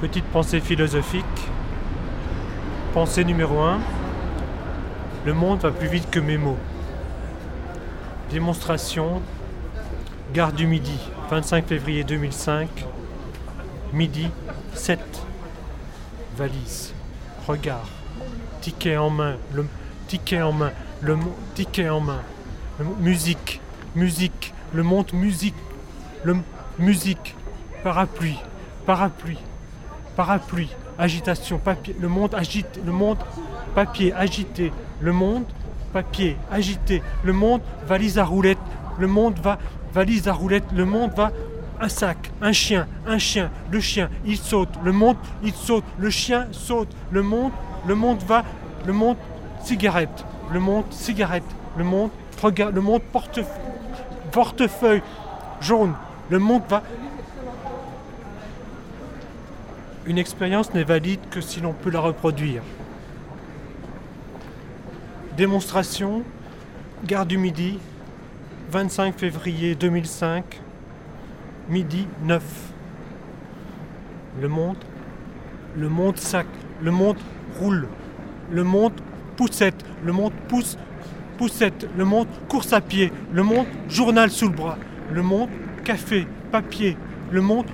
Petite pensée philosophique. Pensée numéro 1. Le monde va plus vite que mes mots. Démonstration. Gare du Midi, 25 février 2005. Midi, 7. Valise. Regard. Ticket en main. Le ticket en main. Le ticket en main. Musique. Musique. Le monde musique. Le musique. Parapluie. Parapluie. Parapluie. Agitation. Papier. Le monde agite. Le monde. Papier agité. Le monde. Papier agité. Le monde. Valise à roulette. Le monde va. Valise à roulette. Le monde va. Un sac, un chien, un chien, le chien, il saute, le monde, il saute, le chien saute, le monde, le monde va, le monde, cigarette, le monde, cigarette, le monde, regarde, le monde, porte, portefeuille jaune, le monde va. Une expérience n'est valide que si l'on peut la reproduire. Démonstration, gare du Midi, 25 février 2005, midi 9. Le monde, le monde sac, le monde roule, le monde poussette, le monde pousse, poussette, le monde course à pied, le monde journal sous le bras, le monde café, papier, le monde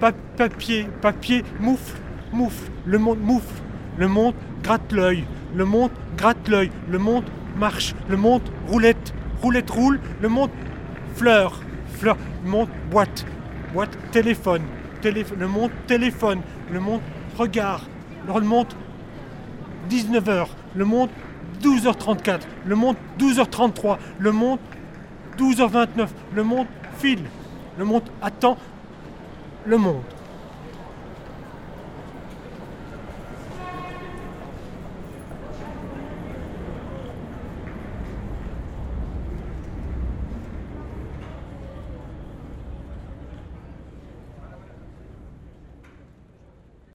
pa- papier, papier, moufle, moufle, le monde moufle, le monde gratte l'œil, le monde gratte l'œil, le monde marche, le monde roulette, roulette roule, le monde fleur, fleur, le monde boîte, boîte, téléphone, téléphone, le monde téléphone, le monde regard, le monde 19h, le monde 12h34, le monde 12h33, le monde 12h29, le monde file, le monde attend le monde.